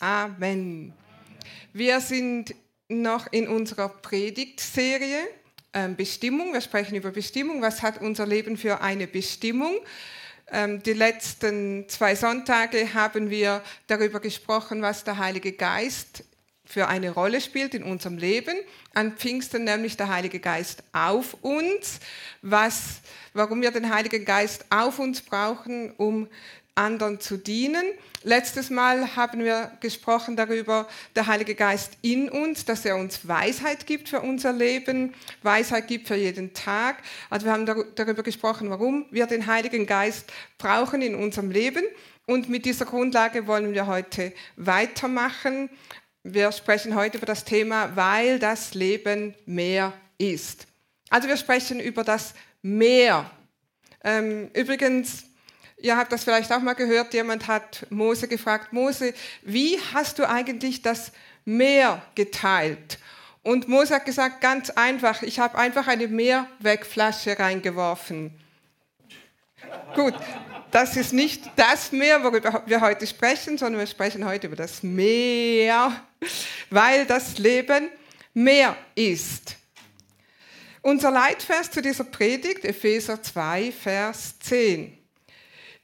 Amen. Wir sind noch in unserer Predigtserie ähm, Bestimmung. Wir sprechen über Bestimmung. Was hat unser Leben für eine Bestimmung? Ähm, die letzten zwei Sonntage haben wir darüber gesprochen, was der Heilige Geist für eine Rolle spielt in unserem Leben. An Pfingsten nämlich der Heilige Geist auf uns, was, warum wir den Heiligen Geist auf uns brauchen, um anderen zu dienen. Letztes Mal haben wir gesprochen darüber, der Heilige Geist in uns, dass er uns Weisheit gibt für unser Leben, Weisheit gibt für jeden Tag. Also wir haben darüber gesprochen, warum wir den Heiligen Geist brauchen in unserem Leben. Und mit dieser Grundlage wollen wir heute weitermachen. Wir sprechen heute über das Thema, weil das Leben mehr ist. Also wir sprechen über das Meer. Ähm, übrigens, Ihr habt das vielleicht auch mal gehört, jemand hat Mose gefragt, Mose, wie hast du eigentlich das Meer geteilt? Und Mose hat gesagt, ganz einfach, ich habe einfach eine Meerwegflasche reingeworfen. Gut, das ist nicht das Meer, worüber wir heute sprechen, sondern wir sprechen heute über das Meer, weil das Leben Meer ist. Unser Leitvers zu dieser Predigt, Epheser 2, Vers 10.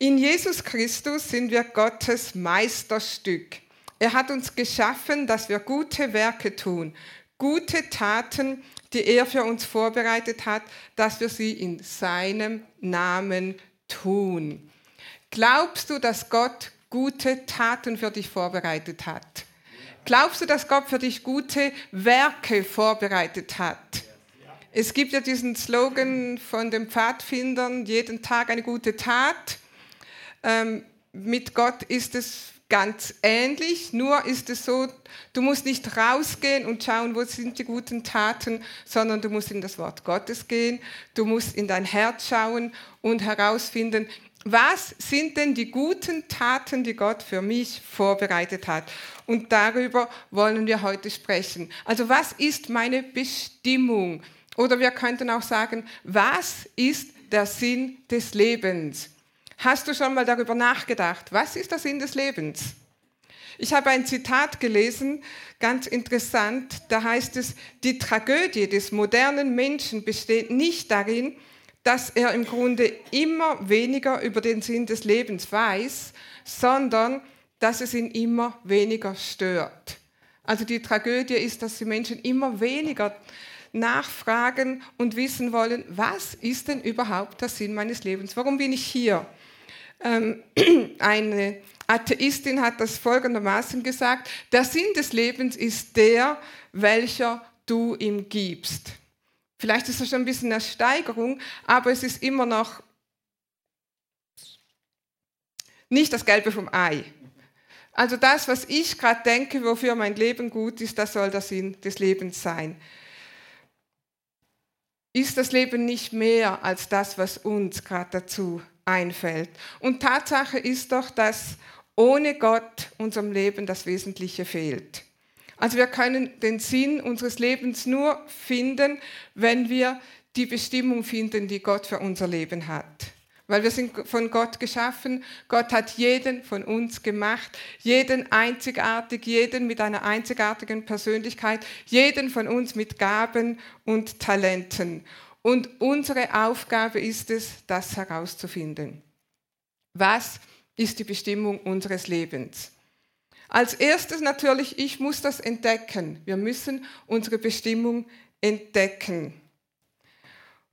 In Jesus Christus sind wir Gottes Meisterstück. Er hat uns geschaffen, dass wir gute Werke tun, gute Taten, die er für uns vorbereitet hat, dass wir sie in seinem Namen tun. Glaubst du, dass Gott gute Taten für dich vorbereitet hat? Glaubst du, dass Gott für dich gute Werke vorbereitet hat? Es gibt ja diesen Slogan von den Pfadfindern, jeden Tag eine gute Tat. Ähm, mit Gott ist es ganz ähnlich, nur ist es so, du musst nicht rausgehen und schauen, wo sind die guten Taten, sondern du musst in das Wort Gottes gehen, du musst in dein Herz schauen und herausfinden, was sind denn die guten Taten, die Gott für mich vorbereitet hat? Und darüber wollen wir heute sprechen. Also was ist meine Bestimmung? Oder wir könnten auch sagen, was ist der Sinn des Lebens? Hast du schon mal darüber nachgedacht, was ist der Sinn des Lebens? Ich habe ein Zitat gelesen, ganz interessant, da heißt es, die Tragödie des modernen Menschen besteht nicht darin, dass er im Grunde immer weniger über den Sinn des Lebens weiß, sondern dass es ihn immer weniger stört. Also die Tragödie ist, dass die Menschen immer weniger nachfragen und wissen wollen, was ist denn überhaupt der Sinn meines Lebens? Warum bin ich hier? Ähm, eine Atheistin hat das folgendermaßen gesagt, der Sinn des Lebens ist der, welcher du ihm gibst. Vielleicht ist das schon ein bisschen eine Steigerung, aber es ist immer noch nicht das Gelbe vom Ei. Also das, was ich gerade denke, wofür mein Leben gut ist, das soll der Sinn des Lebens sein. Ist das Leben nicht mehr als das, was uns gerade dazu einfällt. Und Tatsache ist doch, dass ohne Gott unserem Leben das Wesentliche fehlt. Also wir können den Sinn unseres Lebens nur finden, wenn wir die Bestimmung finden, die Gott für unser Leben hat. Weil wir sind von Gott geschaffen. Gott hat jeden von uns gemacht, jeden einzigartig, jeden mit einer einzigartigen Persönlichkeit, jeden von uns mit Gaben und Talenten. Und unsere Aufgabe ist es, das herauszufinden. Was ist die Bestimmung unseres Lebens? Als erstes natürlich, ich muss das entdecken. Wir müssen unsere Bestimmung entdecken.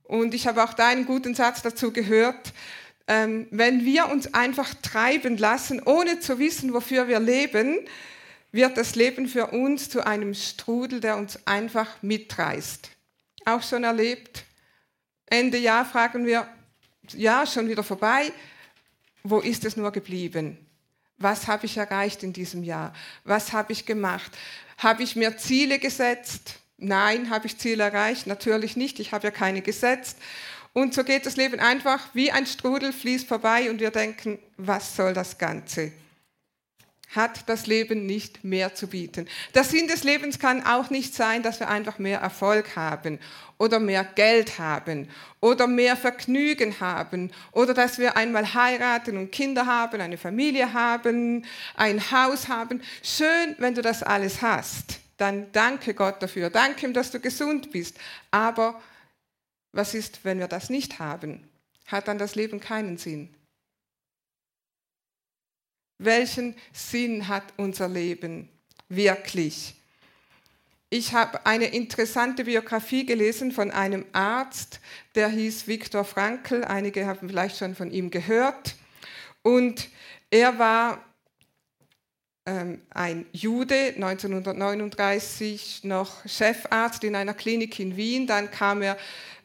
Und ich habe auch da einen guten Satz dazu gehört. Ähm, wenn wir uns einfach treiben lassen, ohne zu wissen, wofür wir leben, wird das Leben für uns zu einem Strudel, der uns einfach mitreißt. Auch schon erlebt, Ende Jahr fragen wir, ja, schon wieder vorbei, wo ist es nur geblieben? Was habe ich erreicht in diesem Jahr? Was habe ich gemacht? Habe ich mir Ziele gesetzt? Nein, habe ich Ziele erreicht? Natürlich nicht, ich habe ja keine gesetzt. Und so geht das Leben einfach wie ein Strudel, fließt vorbei und wir denken, was soll das Ganze? Hat das Leben nicht mehr zu bieten. Der Sinn des Lebens kann auch nicht sein, dass wir einfach mehr Erfolg haben oder mehr Geld haben oder mehr Vergnügen haben oder dass wir einmal heiraten und Kinder haben, eine Familie haben, ein Haus haben. Schön, wenn du das alles hast. Dann danke Gott dafür. Danke ihm, dass du gesund bist. Aber was ist, wenn wir das nicht haben? Hat dann das Leben keinen Sinn? Welchen Sinn hat unser Leben wirklich? Ich habe eine interessante Biografie gelesen von einem Arzt, der hieß Viktor Frankl. Einige haben vielleicht schon von ihm gehört. Und er war ähm, ein Jude, 1939 noch Chefarzt in einer Klinik in Wien. Dann kam er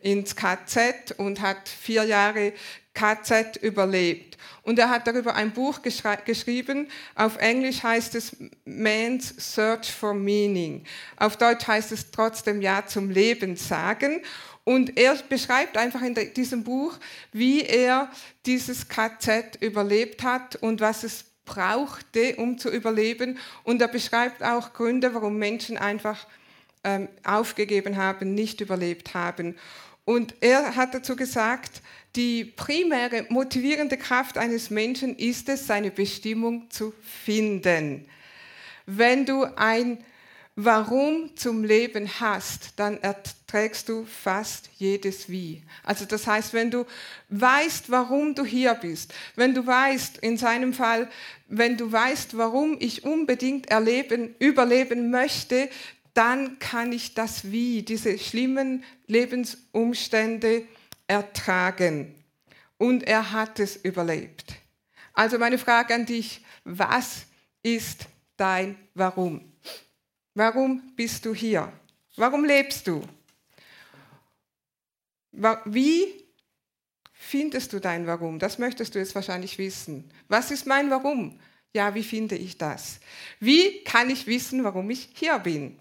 ins KZ und hat vier Jahre KZ überlebt. Und er hat darüber ein Buch geschrieben. Auf Englisch heißt es Man's Search for Meaning. Auf Deutsch heißt es trotzdem Ja zum Leben sagen. Und er beschreibt einfach in diesem Buch, wie er dieses KZ überlebt hat und was es brauchte, um zu überleben. Und er beschreibt auch Gründe, warum Menschen einfach ähm, aufgegeben haben, nicht überlebt haben. Und er hat dazu gesagt, die primäre motivierende Kraft eines Menschen ist es, seine Bestimmung zu finden. Wenn du ein Warum zum Leben hast, dann erträgst du fast jedes Wie. Also das heißt, wenn du weißt, warum du hier bist, wenn du weißt, in seinem Fall, wenn du weißt, warum ich unbedingt erleben, überleben möchte, dann kann ich das Wie, diese schlimmen Lebensumstände ertragen. Und er hat es überlebt. Also meine Frage an dich, was ist dein Warum? Warum bist du hier? Warum lebst du? Wie findest du dein Warum? Das möchtest du jetzt wahrscheinlich wissen. Was ist mein Warum? Ja, wie finde ich das? Wie kann ich wissen, warum ich hier bin?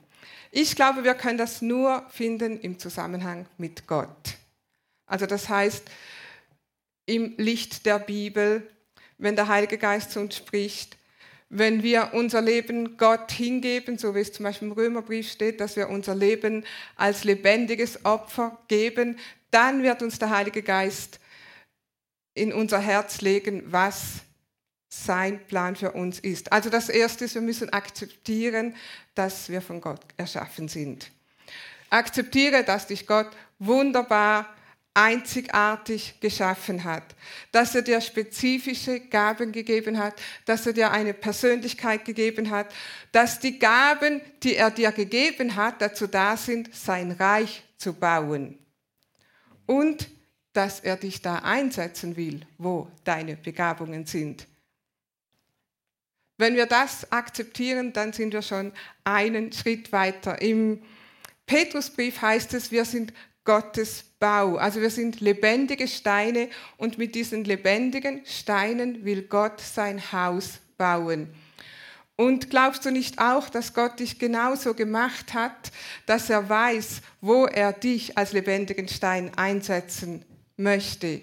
Ich glaube, wir können das nur finden im Zusammenhang mit Gott. Also das heißt, im Licht der Bibel, wenn der Heilige Geist zu uns spricht, wenn wir unser Leben Gott hingeben, so wie es zum Beispiel im Römerbrief steht, dass wir unser Leben als lebendiges Opfer geben, dann wird uns der Heilige Geist in unser Herz legen, was sein Plan für uns ist. Also das Erste ist, wir müssen akzeptieren, dass wir von Gott erschaffen sind. Akzeptiere, dass dich Gott wunderbar einzigartig geschaffen hat, dass er dir spezifische Gaben gegeben hat, dass er dir eine Persönlichkeit gegeben hat, dass die Gaben, die er dir gegeben hat, dazu da sind, sein Reich zu bauen und dass er dich da einsetzen will, wo deine Begabungen sind. Wenn wir das akzeptieren, dann sind wir schon einen Schritt weiter. Im Petrusbrief heißt es, wir sind Gottes Bau. Also wir sind lebendige Steine und mit diesen lebendigen Steinen will Gott sein Haus bauen. Und glaubst du nicht auch, dass Gott dich genauso gemacht hat, dass er weiß, wo er dich als lebendigen Stein einsetzen möchte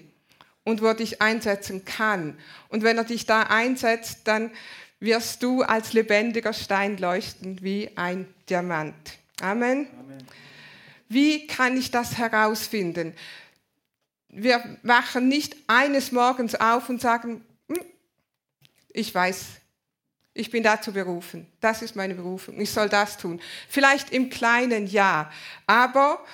und wo er dich einsetzen kann? Und wenn er dich da einsetzt, dann wirst du als lebendiger Stein leuchten wie ein Diamant. Amen. Amen. Wie kann ich das herausfinden? Wir wachen nicht eines Morgens auf und sagen, hm, ich weiß, ich bin dazu berufen. Das ist meine Berufung. Ich soll das tun. Vielleicht im kleinen Ja. Aber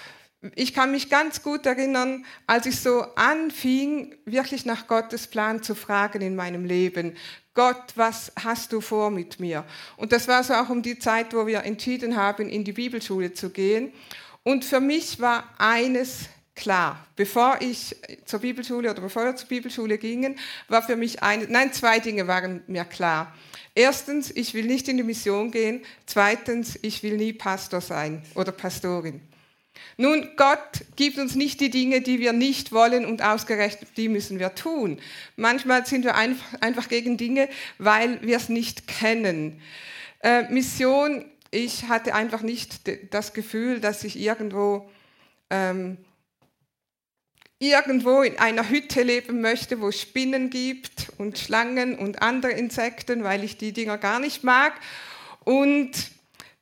ich kann mich ganz gut erinnern, als ich so anfing, wirklich nach Gottes Plan zu fragen in meinem Leben. Gott, was hast du vor mit mir? Und das war so auch um die Zeit, wo wir entschieden haben, in die Bibelschule zu gehen. Und für mich war eines klar. Bevor ich zur Bibelschule oder bevor wir zur Bibelschule gingen, war für mich eine, nein, zwei Dinge waren mir klar. Erstens, ich will nicht in die Mission gehen. Zweitens, ich will nie Pastor sein oder Pastorin. Nun, Gott gibt uns nicht die Dinge, die wir nicht wollen und ausgerechnet die müssen wir tun. Manchmal sind wir einfach, gegen Dinge, weil wir es nicht kennen. Äh, Mission ich hatte einfach nicht das Gefühl, dass ich irgendwo ähm, irgendwo in einer Hütte leben möchte, wo es Spinnen gibt und Schlangen und andere Insekten, weil ich die Dinger gar nicht mag. Und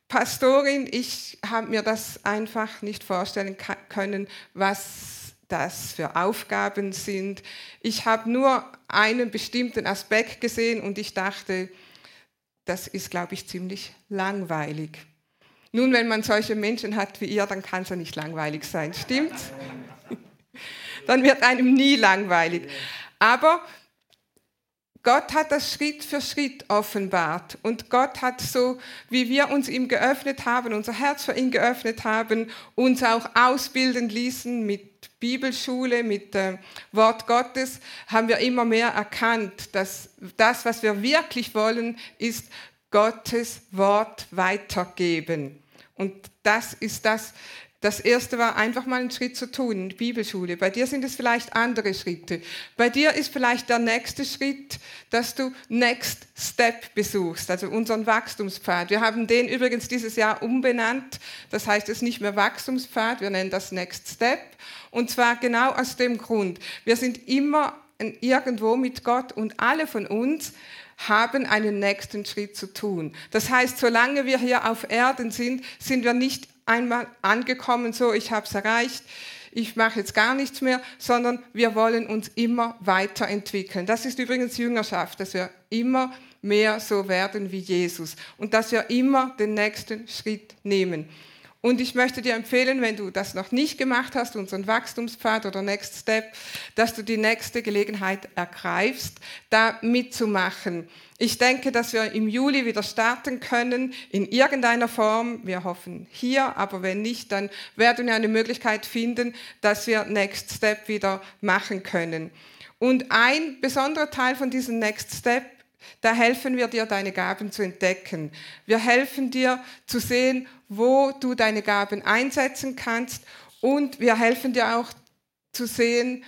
Pastorin, ich habe mir das einfach nicht vorstellen können, was das für Aufgaben sind. Ich habe nur einen bestimmten Aspekt gesehen und ich dachte, das ist, glaube ich, ziemlich langweilig. Nun, wenn man solche Menschen hat wie ihr, dann kann es ja nicht langweilig sein, stimmt's? dann wird einem nie langweilig. Aber Gott hat das Schritt für Schritt offenbart. Und Gott hat so, wie wir uns ihm geöffnet haben, unser Herz für ihn geöffnet haben, uns auch ausbilden ließen mit Bibelschule, mit äh, Wort Gottes, haben wir immer mehr erkannt, dass das, was wir wirklich wollen, ist Gottes Wort weitergeben. Und das ist das, das erste war einfach mal einen Schritt zu tun in die Bibelschule. Bei dir sind es vielleicht andere Schritte. Bei dir ist vielleicht der nächste Schritt, dass du Next Step besuchst, also unseren Wachstumspfad. Wir haben den übrigens dieses Jahr umbenannt. Das heißt, es ist nicht mehr Wachstumspfad, wir nennen das Next Step. Und zwar genau aus dem Grund. Wir sind immer irgendwo mit Gott und alle von uns haben einen nächsten Schritt zu tun. Das heißt, solange wir hier auf Erden sind, sind wir nicht einmal angekommen, so ich habe es erreicht, ich mache jetzt gar nichts mehr, sondern wir wollen uns immer weiterentwickeln. Das ist übrigens Jüngerschaft, dass wir immer mehr so werden wie Jesus und dass wir immer den nächsten Schritt nehmen. Und ich möchte dir empfehlen, wenn du das noch nicht gemacht hast, unseren Wachstumspfad oder Next Step, dass du die nächste Gelegenheit ergreifst, da mitzumachen. Ich denke, dass wir im Juli wieder starten können, in irgendeiner Form. Wir hoffen hier, aber wenn nicht, dann werden wir eine Möglichkeit finden, dass wir Next Step wieder machen können. Und ein besonderer Teil von diesem Next Step da helfen wir dir, deine Gaben zu entdecken. Wir helfen dir zu sehen, wo du deine Gaben einsetzen kannst und wir helfen dir auch zu sehen,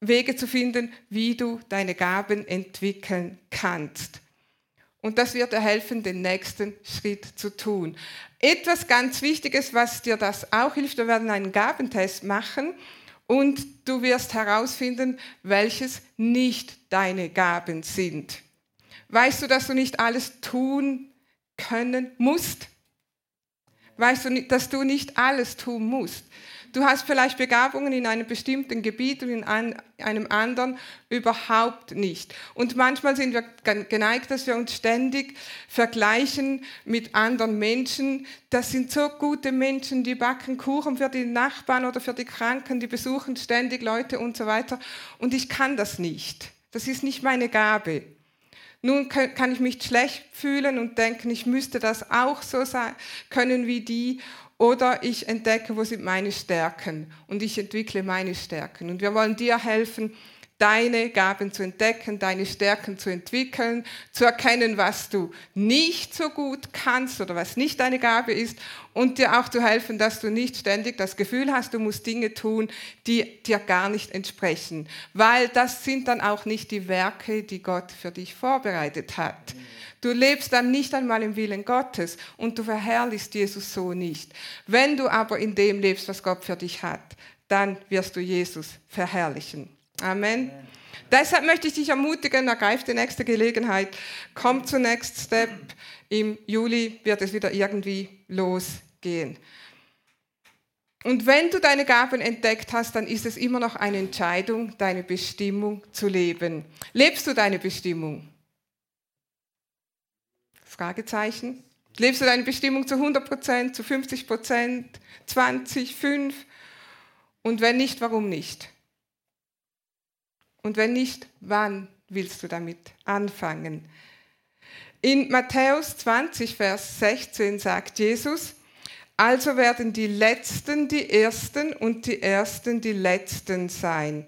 Wege zu finden, wie du deine Gaben entwickeln kannst. Und das wird dir helfen, den nächsten Schritt zu tun. Etwas ganz Wichtiges, was dir das auch hilft, wir werden einen Gabentest machen und du wirst herausfinden, welches nicht deine Gaben sind. Weißt du, dass du nicht alles tun können musst? Weißt du, dass du nicht alles tun musst? Du hast vielleicht Begabungen in einem bestimmten Gebiet und in einem anderen überhaupt nicht. Und manchmal sind wir geneigt, dass wir uns ständig vergleichen mit anderen Menschen. Das sind so gute Menschen, die backen Kuchen für die Nachbarn oder für die Kranken, die besuchen ständig Leute und so weiter. Und ich kann das nicht. Das ist nicht meine Gabe. Nun kann ich mich schlecht fühlen und denken, ich müsste das auch so sein, können wie die. Oder ich entdecke, wo sind meine Stärken und ich entwickle meine Stärken. Und wir wollen dir helfen, deine Gaben zu entdecken, deine Stärken zu entwickeln, zu erkennen, was du nicht so gut kannst oder was nicht deine Gabe ist und dir auch zu helfen, dass du nicht ständig das Gefühl hast, du musst Dinge tun, die dir gar nicht entsprechen, weil das sind dann auch nicht die Werke, die Gott für dich vorbereitet hat. Du lebst dann nicht einmal im Willen Gottes und du verherrlichst Jesus so nicht. Wenn du aber in dem lebst, was Gott für dich hat, dann wirst du Jesus verherrlichen. Amen. Deshalb möchte ich dich ermutigen, ergreif die nächste Gelegenheit, komm zu Next Step. Im Juli wird es wieder irgendwie losgehen. Und wenn du deine Gaben entdeckt hast, dann ist es immer noch eine Entscheidung, deine Bestimmung zu leben. Lebst du deine Bestimmung? Fragezeichen. Lebst du deine Bestimmung zu 100 Prozent, zu 50 Prozent, 20, 5? Und wenn nicht, warum nicht? Und wenn nicht, wann willst du damit anfangen? In Matthäus 20, Vers 16 sagt Jesus, also werden die Letzten die Ersten und die Ersten die Letzten sein.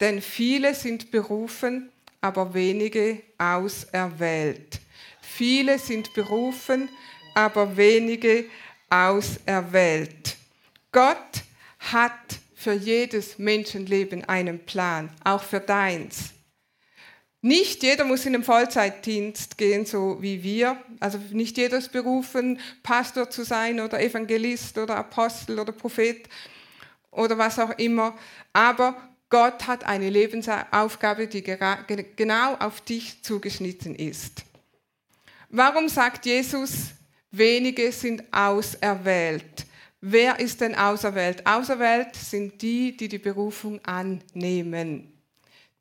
Denn viele sind berufen, aber wenige auserwählt. Viele sind berufen, aber wenige auserwählt. Gott hat für jedes Menschenleben einen Plan, auch für deins. Nicht jeder muss in den Vollzeitdienst gehen, so wie wir. Also nicht jeder ist berufen, Pastor zu sein oder Evangelist oder Apostel oder Prophet. oder was auch immer. Aber Gott hat eine Lebensaufgabe, die genau auf dich zugeschnitten ist. Warum sagt Jesus, wenige sind auserwählt? Wer ist denn auserwählt? Auserwählt sind die, die die Berufung annehmen,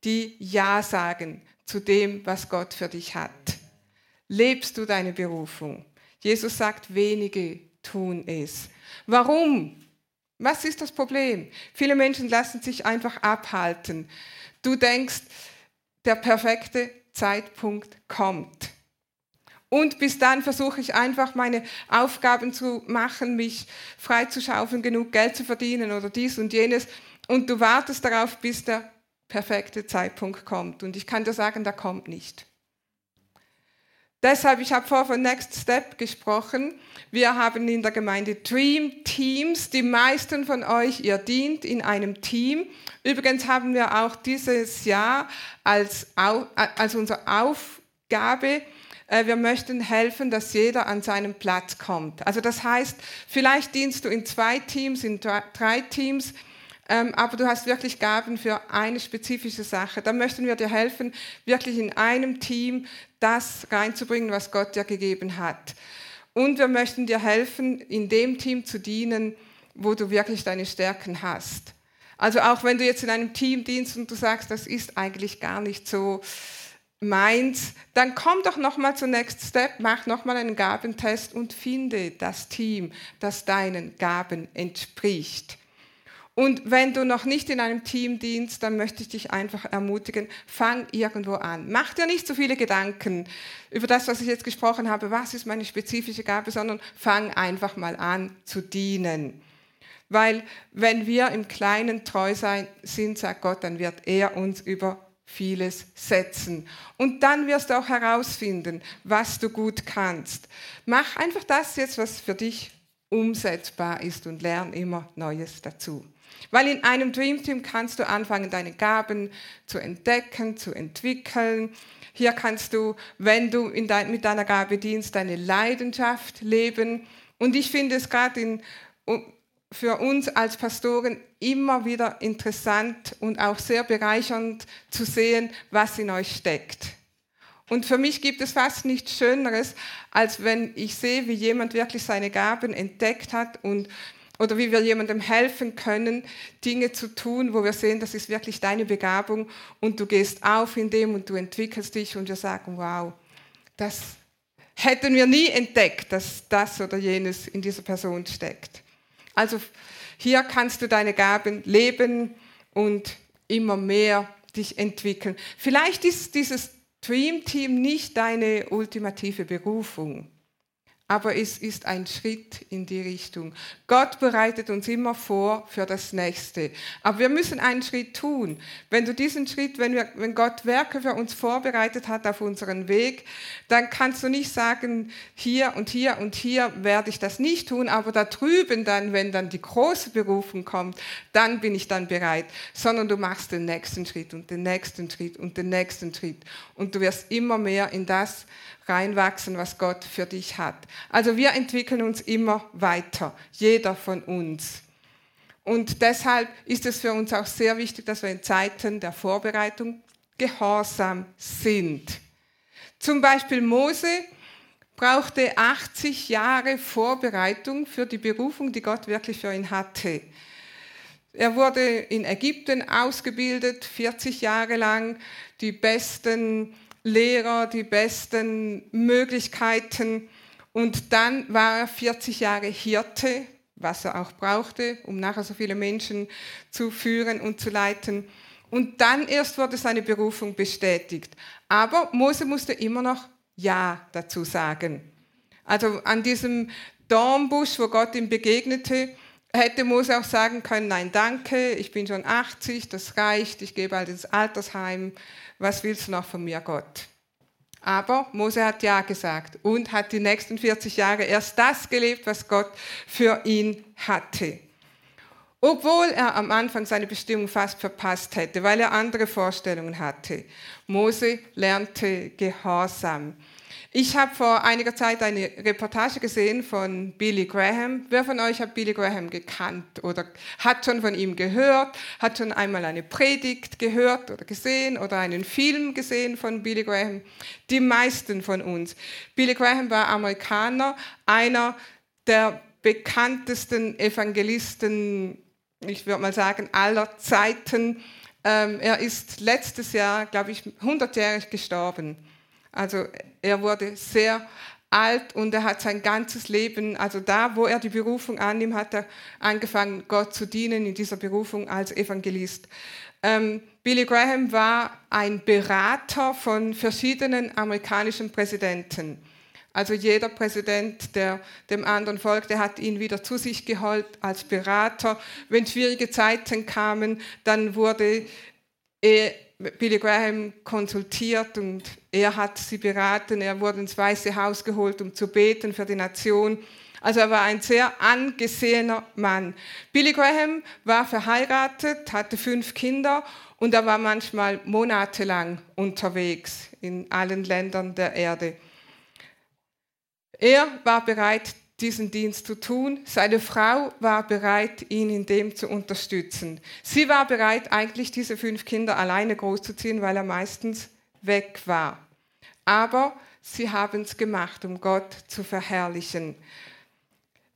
die Ja sagen zu dem, was Gott für dich hat. Lebst du deine Berufung? Jesus sagt, wenige tun es. Warum? Was ist das Problem? Viele Menschen lassen sich einfach abhalten. Du denkst, der perfekte Zeitpunkt kommt. Und bis dann versuche ich einfach meine Aufgaben zu machen, mich freizuschaufeln, genug Geld zu verdienen oder dies und jenes. Und du wartest darauf, bis der perfekte Zeitpunkt kommt. Und ich kann dir sagen, der kommt nicht. Deshalb, ich habe vorher von Next Step gesprochen. Wir haben in der Gemeinde Dream Teams. Die meisten von euch, ihr dient in einem Team. Übrigens haben wir auch dieses Jahr als, als unsere Aufgabe, äh, wir möchten helfen, dass jeder an seinen Platz kommt. Also das heißt, vielleicht dienst du in zwei Teams, in drei Teams ähm, aber du hast wirklich Gaben für eine spezifische Sache. Da möchten wir dir helfen, wirklich in einem Team das reinzubringen, was Gott dir gegeben hat. Und wir möchten dir helfen, in dem Team zu dienen, wo du wirklich deine Stärken hast. Also auch wenn du jetzt in einem Team dienst und du sagst, das ist eigentlich gar nicht so meins, dann komm doch nochmal zu Next Step, mach nochmal einen Gabentest und finde das Team, das deinen Gaben entspricht. Und wenn du noch nicht in einem Team dienst, dann möchte ich dich einfach ermutigen, fang irgendwo an. Mach dir nicht so viele Gedanken über das, was ich jetzt gesprochen habe, was ist meine spezifische Gabe, sondern fang einfach mal an zu dienen. Weil wenn wir im Kleinen treu sein, sind, sagt Gott, dann wird er uns über vieles setzen. Und dann wirst du auch herausfinden, was du gut kannst. Mach einfach das jetzt, was für dich umsetzbar ist und lern immer Neues dazu. Weil in einem Dream Team kannst du anfangen, deine Gaben zu entdecken, zu entwickeln. Hier kannst du, wenn du dein, mit deiner Gabe dienst, deine Leidenschaft leben. Und ich finde es gerade für uns als Pastoren immer wieder interessant und auch sehr bereichernd zu sehen, was in euch steckt. Und für mich gibt es fast nichts Schöneres, als wenn ich sehe, wie jemand wirklich seine Gaben entdeckt hat und oder wie wir jemandem helfen können, Dinge zu tun, wo wir sehen, das ist wirklich deine Begabung und du gehst auf in dem und du entwickelst dich und wir sagen, wow, das hätten wir nie entdeckt, dass das oder jenes in dieser Person steckt. Also hier kannst du deine Gaben leben und immer mehr dich entwickeln. Vielleicht ist dieses Dream Team nicht deine ultimative Berufung aber es ist ein Schritt in die Richtung. Gott bereitet uns immer vor für das Nächste. Aber wir müssen einen Schritt tun. Wenn du diesen Schritt, wenn, wir, wenn Gott Werke für uns vorbereitet hat auf unseren Weg, dann kannst du nicht sagen, hier und hier und hier werde ich das nicht tun, aber da drüben dann, wenn dann die große Berufung kommt, dann bin ich dann bereit. Sondern du machst den nächsten Schritt und den nächsten Schritt und den nächsten Schritt. Und du wirst immer mehr in das reinwachsen, was Gott für dich hat. Also wir entwickeln uns immer weiter, jeder von uns. Und deshalb ist es für uns auch sehr wichtig, dass wir in Zeiten der Vorbereitung gehorsam sind. Zum Beispiel Mose brauchte 80 Jahre Vorbereitung für die Berufung, die Gott wirklich für ihn hatte. Er wurde in Ägypten ausgebildet, 40 Jahre lang. Die besten Lehrer, die besten Möglichkeiten. Und dann war er 40 Jahre Hirte, was er auch brauchte, um nachher so viele Menschen zu führen und zu leiten. Und dann erst wurde seine Berufung bestätigt. Aber Mose musste immer noch Ja dazu sagen. Also an diesem Dornbusch, wo Gott ihm begegnete, hätte Mose auch sagen können, nein, danke, ich bin schon 80, das reicht, ich gehe bald ins Altersheim, was willst du noch von mir, Gott? Aber Mose hat Ja gesagt und hat die nächsten 40 Jahre erst das gelebt, was Gott für ihn hatte. Obwohl er am Anfang seine Bestimmung fast verpasst hätte, weil er andere Vorstellungen hatte. Mose lernte Gehorsam. Ich habe vor einiger Zeit eine Reportage gesehen von Billy Graham. Wer von euch hat Billy Graham gekannt oder hat schon von ihm gehört, hat schon einmal eine Predigt gehört oder gesehen oder einen Film gesehen von Billy Graham? Die meisten von uns. Billy Graham war Amerikaner, einer der bekanntesten Evangelisten, ich würde mal sagen, aller Zeiten. Ähm, er ist letztes Jahr, glaube ich, 100-jährig gestorben. Also er wurde sehr alt und er hat sein ganzes Leben, also da, wo er die Berufung annimmt, hat er angefangen, Gott zu dienen in dieser Berufung als Evangelist. Ähm, Billy Graham war ein Berater von verschiedenen amerikanischen Präsidenten. Also jeder Präsident, der dem anderen folgte, hat ihn wieder zu sich geholt als Berater. Wenn schwierige Zeiten kamen, dann wurde er Billy Graham konsultiert und er hat sie beraten. Er wurde ins Weiße Haus geholt, um zu beten für die Nation. Also er war ein sehr angesehener Mann. Billy Graham war verheiratet, hatte fünf Kinder und er war manchmal monatelang unterwegs in allen Ländern der Erde. Er war bereit, diesen Dienst zu tun. Seine Frau war bereit, ihn in dem zu unterstützen. Sie war bereit, eigentlich diese fünf Kinder alleine großzuziehen, weil er meistens weg war. Aber sie haben es gemacht, um Gott zu verherrlichen.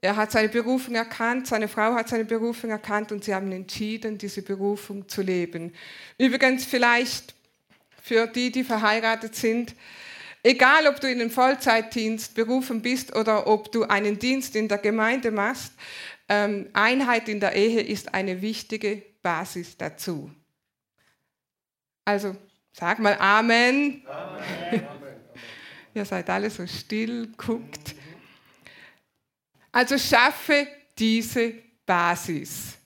Er hat seine Berufung erkannt, seine Frau hat seine Berufung erkannt und sie haben entschieden, diese Berufung zu leben. Übrigens vielleicht für die, die verheiratet sind, Egal, ob du in den Vollzeitdienst berufen bist oder ob du einen Dienst in der Gemeinde machst, ähm, Einheit in der Ehe ist eine wichtige Basis dazu. Also sag mal Amen. Amen. Ihr seid alle so still, guckt. Also schaffe diese Basis,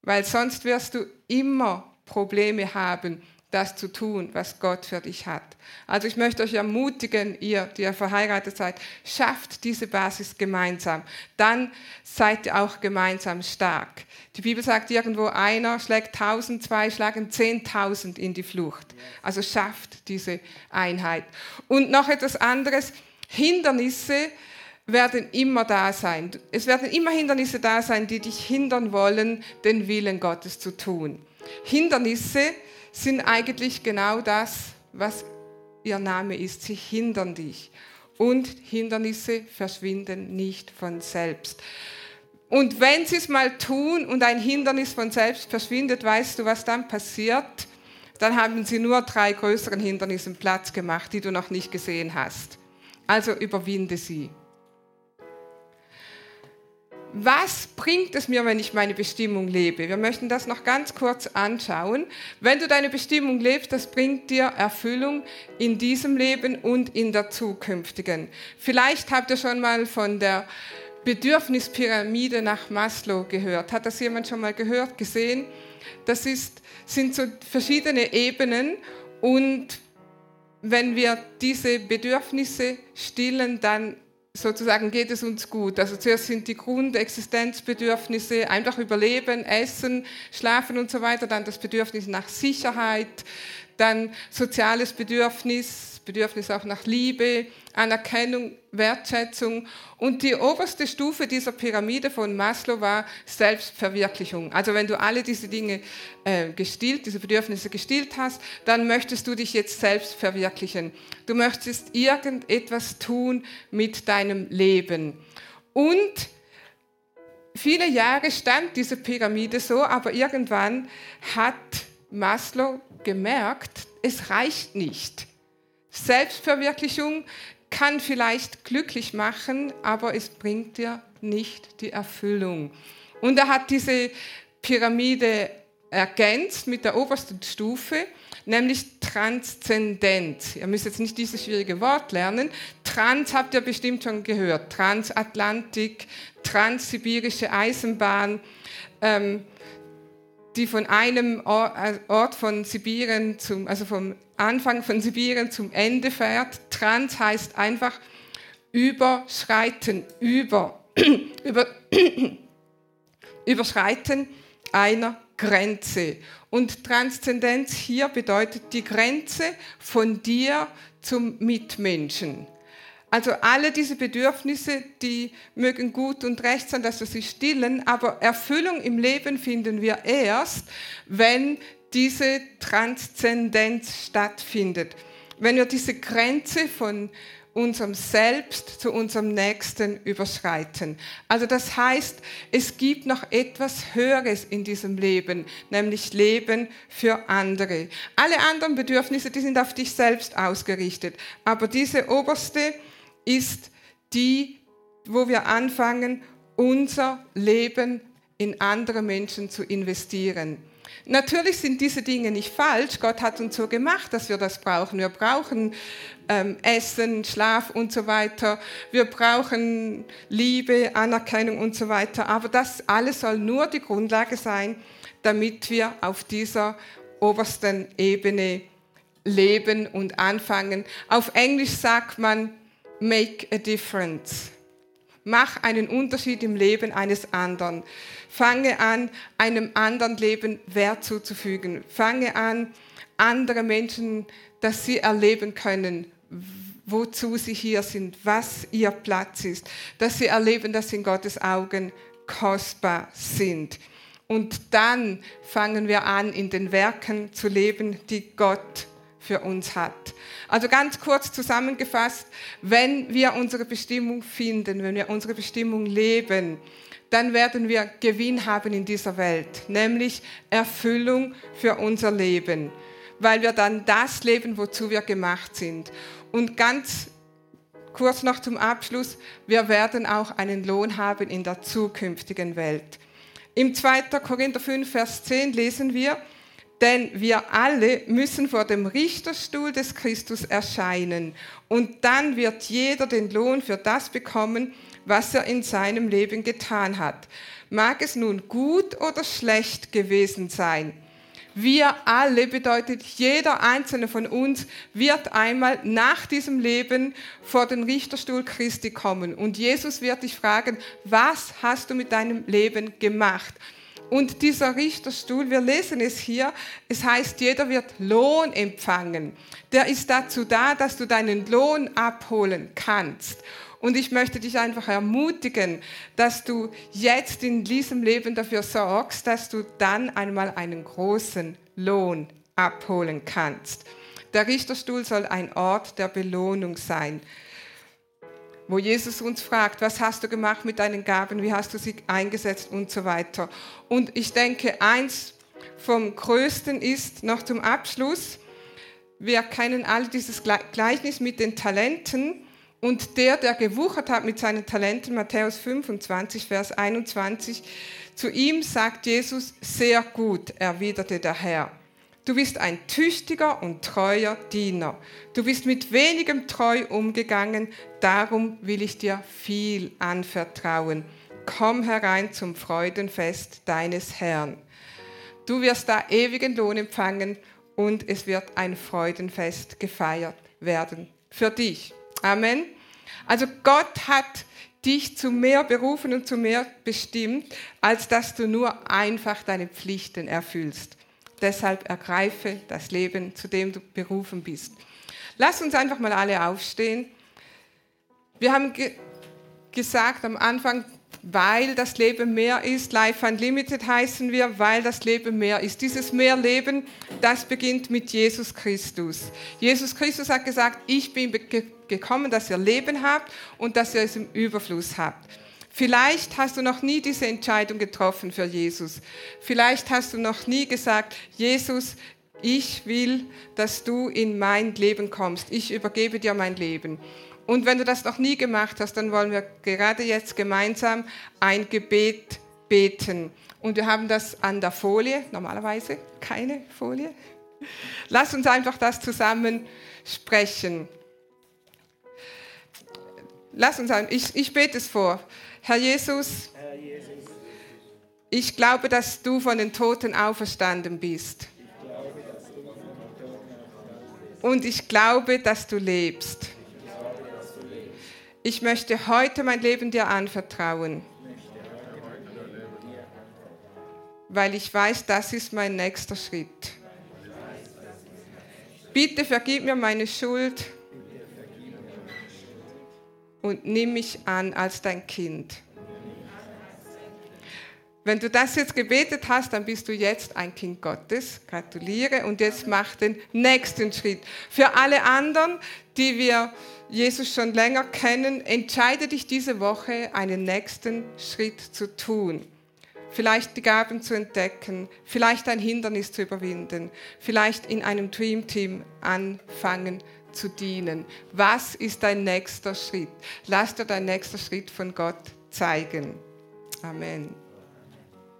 weil sonst wirst du immer Probleme haben das zu tun, was Gott für dich hat. Also ich möchte euch ermutigen, ihr, die ihr verheiratet seid, schafft diese Basis gemeinsam. Dann seid ihr auch gemeinsam stark. Die Bibel sagt irgendwo, einer schlägt tausend, zwei schlagen zehntausend in die Flucht. Also schafft diese Einheit. Und noch etwas anderes, Hindernisse werden immer da sein. Es werden immer Hindernisse da sein, die dich hindern wollen, den Willen Gottes zu tun. Hindernisse, sind eigentlich genau das, was ihr Name ist. Sie hindern dich. Und Hindernisse verschwinden nicht von selbst. Und wenn sie es mal tun und ein Hindernis von selbst verschwindet, weißt du, was dann passiert? Dann haben sie nur drei größeren Hindernissen Platz gemacht, die du noch nicht gesehen hast. Also überwinde sie was bringt es mir, wenn ich meine Bestimmung lebe? Wir möchten das noch ganz kurz anschauen. Wenn du deine Bestimmung lebst, das bringt dir Erfüllung in diesem Leben und in der zukünftigen. Vielleicht habt ihr schon mal von der Bedürfnispyramide nach Maslow gehört. Hat das jemand schon mal gehört, gesehen? Das ist, sind so verschiedene Ebenen und wenn wir diese Bedürfnisse stillen, dann sozusagen geht es uns gut. Also zuerst sind die Grundexistenzbedürfnisse einfach Überleben, Essen, Schlafen und so weiter, dann das Bedürfnis nach Sicherheit, dann soziales Bedürfnis, Bedürfnis auch nach Liebe, Anerkennung, Wertschätzung. Und die oberste Stufe dieser Pyramide von Maslow war Selbstverwirklichung. Also wenn du alle diese Dinge äh, gestillt, diese Bedürfnisse gestillt hast, dann möchtest du dich jetzt selbst verwirklichen. Du möchtest irgendetwas tun mit deinem Leben. Und viele Jahre stand diese Pyramide so, aber irgendwann hat Maslow gemerkt, es reicht nicht. Selbstverwirklichung kann vielleicht glücklich machen, aber es bringt dir nicht die Erfüllung. Und er hat diese Pyramide ergänzt mit der obersten Stufe, nämlich Transzendenz. Ihr müsst jetzt nicht dieses schwierige Wort lernen. Trans habt ihr bestimmt schon gehört. Transatlantik, transsibirische Eisenbahn. Ähm, die von einem äh, Ort von Sibirien zum, also vom Anfang von Sibirien zum Ende fährt. Trans heißt einfach überschreiten, über, über, überschreiten einer Grenze. Und Transzendenz hier bedeutet die Grenze von dir zum Mitmenschen. Also alle diese Bedürfnisse, die mögen gut und recht sein, dass wir sie stillen, aber Erfüllung im Leben finden wir erst, wenn diese Transzendenz stattfindet. Wenn wir diese Grenze von unserem Selbst zu unserem Nächsten überschreiten. Also das heißt, es gibt noch etwas Höheres in diesem Leben, nämlich Leben für andere. Alle anderen Bedürfnisse, die sind auf dich selbst ausgerichtet. Aber diese oberste ist die, wo wir anfangen, unser Leben in andere Menschen zu investieren. Natürlich sind diese Dinge nicht falsch. Gott hat uns so gemacht, dass wir das brauchen. Wir brauchen ähm, Essen, Schlaf und so weiter. Wir brauchen Liebe, Anerkennung und so weiter. Aber das alles soll nur die Grundlage sein, damit wir auf dieser obersten Ebene leben und anfangen. Auf Englisch sagt man, make a difference. Mach einen Unterschied im Leben eines anderen. Fange an, einem anderen Leben Wert zuzufügen. Fange an, andere Menschen, dass sie erleben können, wozu sie hier sind, was ihr Platz ist, dass sie erleben, dass sie in Gottes Augen kostbar sind. Und dann fangen wir an, in den Werken zu leben, die Gott für uns hat. Also ganz kurz zusammengefasst, wenn wir unsere Bestimmung finden, wenn wir unsere Bestimmung leben, dann werden wir Gewinn haben in dieser Welt, nämlich Erfüllung für unser Leben, weil wir dann das leben, wozu wir gemacht sind. Und ganz kurz noch zum Abschluss, wir werden auch einen Lohn haben in der zukünftigen Welt. Im 2. Korinther 5, Vers 10 lesen wir, denn wir alle müssen vor dem Richterstuhl des Christus erscheinen. Und dann wird jeder den Lohn für das bekommen, was er in seinem Leben getan hat. Mag es nun gut oder schlecht gewesen sein. Wir alle bedeutet, jeder einzelne von uns wird einmal nach diesem Leben vor den Richterstuhl Christi kommen. Und Jesus wird dich fragen, was hast du mit deinem Leben gemacht? Und dieser Richterstuhl, wir lesen es hier, es heißt, jeder wird Lohn empfangen. Der ist dazu da, dass du deinen Lohn abholen kannst. Und ich möchte dich einfach ermutigen, dass du jetzt in diesem Leben dafür sorgst, dass du dann einmal einen großen Lohn abholen kannst. Der Richterstuhl soll ein Ort der Belohnung sein wo Jesus uns fragt, was hast du gemacht mit deinen Gaben, wie hast du sie eingesetzt und so weiter. Und ich denke, eins vom Größten ist noch zum Abschluss, wir kennen alle dieses Gleichnis mit den Talenten und der, der gewuchert hat mit seinen Talenten, Matthäus 25, Vers 21, zu ihm sagt Jesus, sehr gut, erwiderte der Herr. Du bist ein tüchtiger und treuer Diener. Du bist mit wenigem treu umgegangen, darum will ich dir viel anvertrauen. Komm herein zum Freudenfest deines Herrn. Du wirst da ewigen Lohn empfangen und es wird ein Freudenfest gefeiert werden für dich. Amen. Also Gott hat dich zu mehr berufen und zu mehr bestimmt, als dass du nur einfach deine Pflichten erfüllst. Deshalb ergreife das Leben, zu dem du berufen bist. Lass uns einfach mal alle aufstehen. Wir haben ge gesagt am Anfang, weil das Leben mehr ist, Life Unlimited heißen wir, weil das Leben mehr ist. Dieses Mehrleben, das beginnt mit Jesus Christus. Jesus Christus hat gesagt, ich bin gekommen, dass ihr Leben habt und dass ihr es im Überfluss habt. Vielleicht hast du noch nie diese Entscheidung getroffen für Jesus. Vielleicht hast du noch nie gesagt, Jesus, ich will, dass du in mein Leben kommst. Ich übergebe dir mein Leben. Und wenn du das noch nie gemacht hast, dann wollen wir gerade jetzt gemeinsam ein Gebet beten. Und wir haben das an der Folie, normalerweise keine Folie. Lass uns einfach das zusammen sprechen. Lass uns, ich, ich bete es vor. Herr Jesus, ich glaube, dass du von den Toten auferstanden bist. Und ich glaube, dass du lebst. Ich möchte heute mein Leben dir anvertrauen, weil ich weiß, das ist mein nächster Schritt. Bitte vergib mir meine Schuld und nimm mich an als dein Kind. Wenn du das jetzt gebetet hast, dann bist du jetzt ein Kind Gottes. Gratuliere und jetzt mach den nächsten Schritt. Für alle anderen, die wir Jesus schon länger kennen, entscheide dich diese Woche, einen nächsten Schritt zu tun. Vielleicht die Gaben zu entdecken, vielleicht ein Hindernis zu überwinden, vielleicht in einem Dream Team anfangen zu dienen. Was ist dein nächster Schritt? Lass dir dein nächster Schritt von Gott zeigen. Amen.